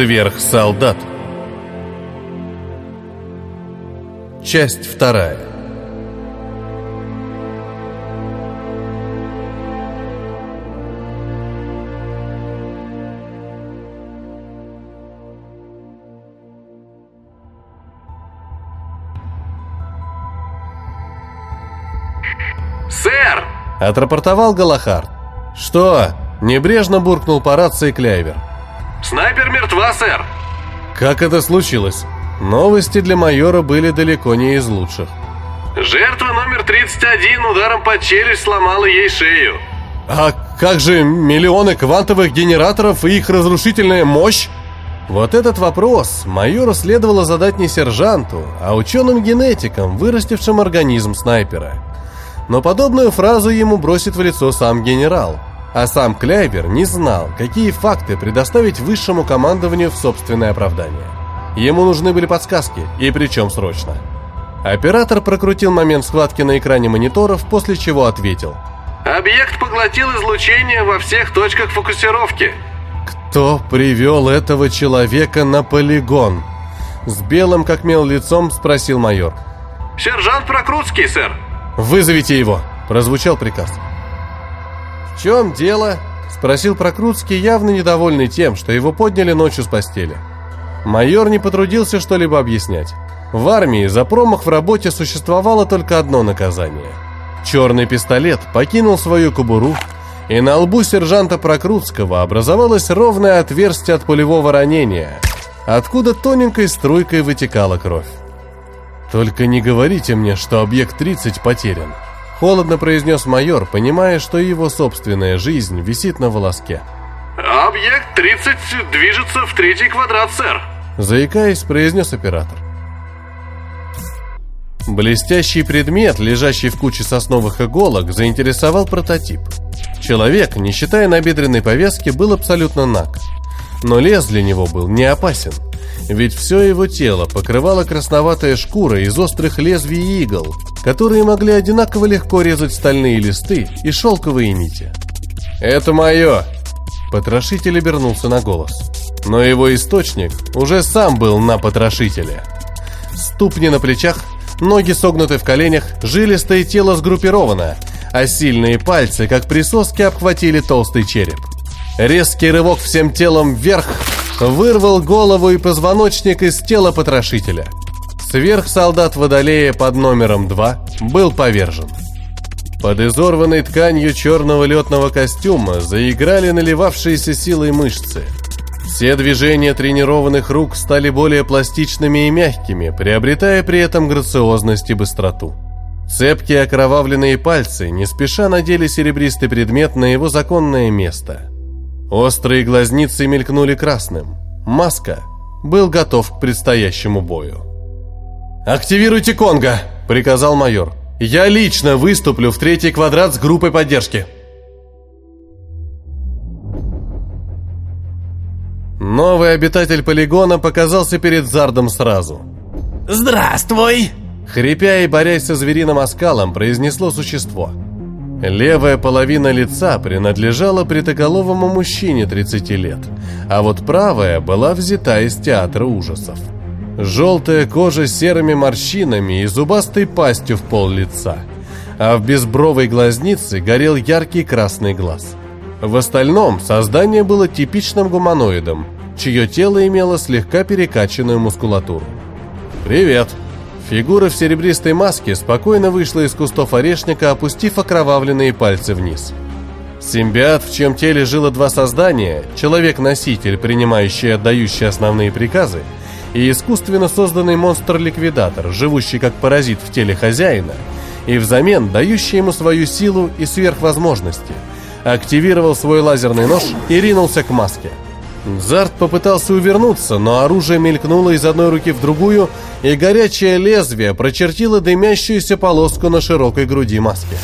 Сверхсолдат. Часть вторая. «Сэр!» — отрапортовал Галахард. «Что?» — небрежно буркнул по рации Клейвер. «Снайпер мертва, сэр!» Как это случилось? Новости для майора были далеко не из лучших. Жертва номер 31 ударом под челюсть сломала ей шею. А как же миллионы квантовых генераторов и их разрушительная мощь? Вот этот вопрос майору следовало задать не сержанту, а ученым-генетикам, вырастившим организм снайпера. Но подобную фразу ему бросит в лицо сам генерал, а сам Кляйбер не знал, какие факты предоставить высшему командованию в собственное оправдание. Ему нужны были подсказки, и причем срочно. Оператор прокрутил момент схватки на экране мониторов, после чего ответил. Объект поглотил излучение во всех точках фокусировки. Кто привел этого человека на полигон? С белым как мел лицом спросил майор. Сержант Прокрутский, сэр. «Вызовите его!» – прозвучал приказ. «В чем дело?» – спросил Прокрутский, явно недовольный тем, что его подняли ночью с постели. Майор не потрудился что-либо объяснять. В армии за промах в работе существовало только одно наказание. Черный пистолет покинул свою кобуру, и на лбу сержанта Прокрутского образовалось ровное отверстие от пулевого ранения, откуда тоненькой струйкой вытекала кровь. «Только не говорите мне, что объект 30 потерян», — холодно произнес майор, понимая, что его собственная жизнь висит на волоске. Объект 30 движется в третий квадрат, сэр. Заикаясь, произнес оператор. Блестящий предмет, лежащий в куче сосновых иголок, заинтересовал прототип. Человек, не считая набедренной повязки, был абсолютно наг. Но лес для него был не опасен, ведь все его тело покрывала красноватая шкура из острых лезвий игл, которые могли одинаково легко резать стальные листы и шелковые нити. «Это мое!» Потрошитель обернулся на голос. Но его источник уже сам был на потрошителе. Ступни на плечах, ноги согнуты в коленях, жилистое тело сгруппировано, а сильные пальцы, как присоски, обхватили толстый череп. Резкий рывок всем телом вверх вырвал голову и позвоночник из тела потрошителя. Сверхсолдат Водолея под номером 2 был повержен. Под изорванной тканью черного летного костюма заиграли наливавшиеся силой мышцы. Все движения тренированных рук стали более пластичными и мягкими, приобретая при этом грациозность и быстроту. Цепкие окровавленные пальцы не спеша надели серебристый предмет на его законное место. Острые глазницы мелькнули красным. Маска был готов к предстоящему бою. «Активируйте Конга!» – приказал майор. Я лично выступлю в третий квадрат с группой поддержки. Новый обитатель полигона показался перед Зардом сразу. «Здравствуй!» Хрипя и борясь со звериным оскалом, произнесло существо. Левая половина лица принадлежала притоголовому мужчине 30 лет, а вот правая была взята из театра ужасов. Желтая кожа с серыми морщинами и зубастой пастью в пол лица. А в безбровой глазнице горел яркий красный глаз. В остальном создание было типичным гуманоидом, чье тело имело слегка перекачанную мускулатуру. «Привет!» Фигура в серебристой маске спокойно вышла из кустов орешника, опустив окровавленные пальцы вниз. Симбиот, в чьем теле жило два создания, человек-носитель, принимающий и отдающий основные приказы, и искусственно созданный монстр-ликвидатор, живущий как паразит в теле хозяина, и взамен дающий ему свою силу и сверхвозможности, активировал свой лазерный нож и ринулся к маске. Зарт попытался увернуться, но оружие мелькнуло из одной руки в другую, и горячее лезвие прочертило дымящуюся полоску на широкой груди маски.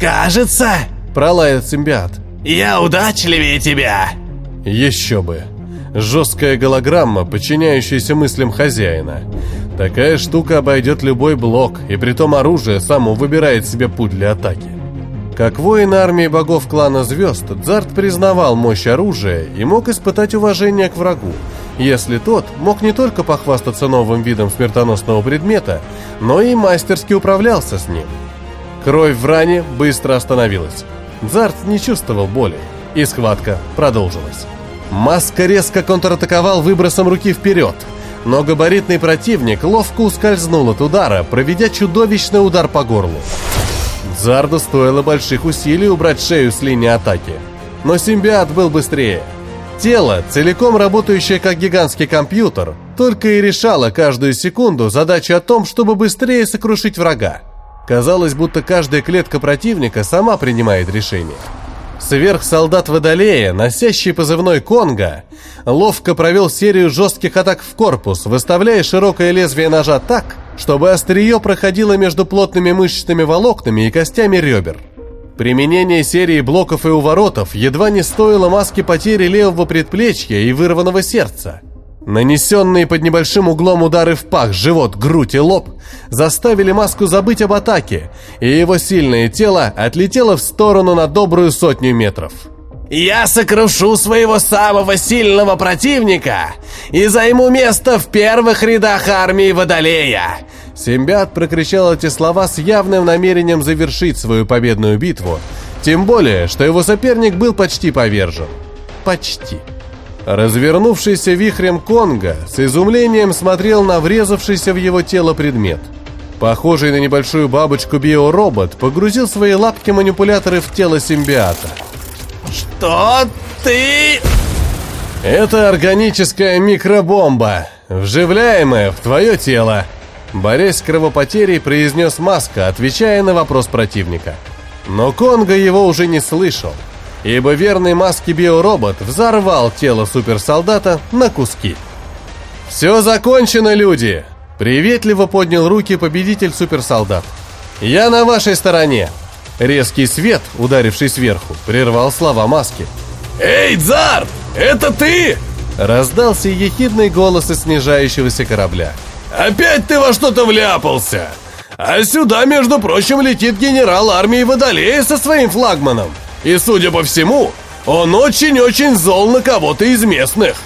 «Кажется...» – пролаял симбиот. «Я удачливее тебя!» «Еще бы!» Жесткая голограмма, подчиняющаяся мыслям хозяина. Такая штука обойдет любой блок, и притом оружие само выбирает себе путь для атаки. Как воин армии богов клана звезд, Дзарт признавал мощь оружия и мог испытать уважение к врагу, если тот мог не только похвастаться новым видом смертоносного предмета, но и мастерски управлялся с ним. Кровь в ране быстро остановилась. Дзарт не чувствовал боли, и схватка продолжилась. Маска резко контратаковал выбросом руки вперед, но габаритный противник ловко ускользнул от удара, проведя чудовищный удар по горлу. Зарду стоило больших усилий убрать шею с линии атаки, но симбиот был быстрее. Тело, целиком работающее как гигантский компьютер, только и решало каждую секунду задачу о том, чтобы быстрее сокрушить врага. Казалось, будто каждая клетка противника сама принимает решение. Сверхсолдат Водолея, носящий позывной Конга, ловко провел серию жестких атак в корпус, выставляя широкое лезвие ножа так, чтобы острие проходило между плотными мышечными волокнами и костями ребер. Применение серии блоков и уворотов едва не стоило маски потери левого предплечья и вырванного сердца – Нанесенные под небольшим углом удары в пах, живот, грудь и лоб заставили маску забыть об атаке, и его сильное тело отлетело в сторону на добрую сотню метров. «Я сокрушу своего самого сильного противника и займу место в первых рядах армии Водолея!» Симбиат прокричал эти слова с явным намерением завершить свою победную битву, тем более, что его соперник был почти повержен. Почти. Развернувшийся вихрем Конга с изумлением смотрел на врезавшийся в его тело предмет. Похожий на небольшую бабочку биоробот погрузил свои лапки-манипуляторы в тело симбиата. «Что ты...» «Это органическая микробомба, вживляемая в твое тело», борясь с кровопотерей, произнес Маска, отвечая на вопрос противника. Но Конга его уже не слышал – ибо верный маске биоробот взорвал тело суперсолдата на куски. «Все закончено, люди!» Приветливо поднял руки победитель суперсолдат. «Я на вашей стороне!» Резкий свет, ударивший сверху, прервал слова маски. «Эй, Дзар, это ты?» Раздался ехидный голос из снижающегося корабля. «Опять ты во что-то вляпался! А сюда, между прочим, летит генерал армии Водолея со своим флагманом!» И, судя по всему, он очень-очень зол на кого-то из местных.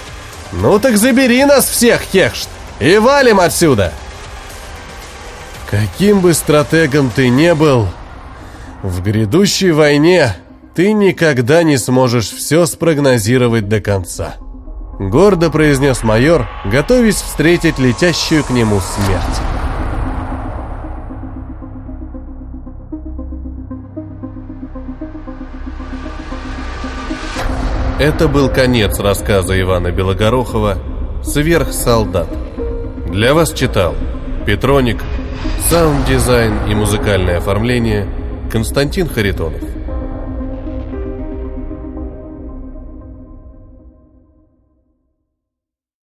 Ну так забери нас всех, Хехшт, и валим отсюда. Каким бы стратегом ты не был, в грядущей войне ты никогда не сможешь все спрогнозировать до конца. Гордо произнес майор, готовясь встретить летящую к нему смерть. Это был конец рассказа Ивана Белогорохова «Сверхсолдат». Для вас читал Петроник, саунд-дизайн и музыкальное оформление Константин Харитонов.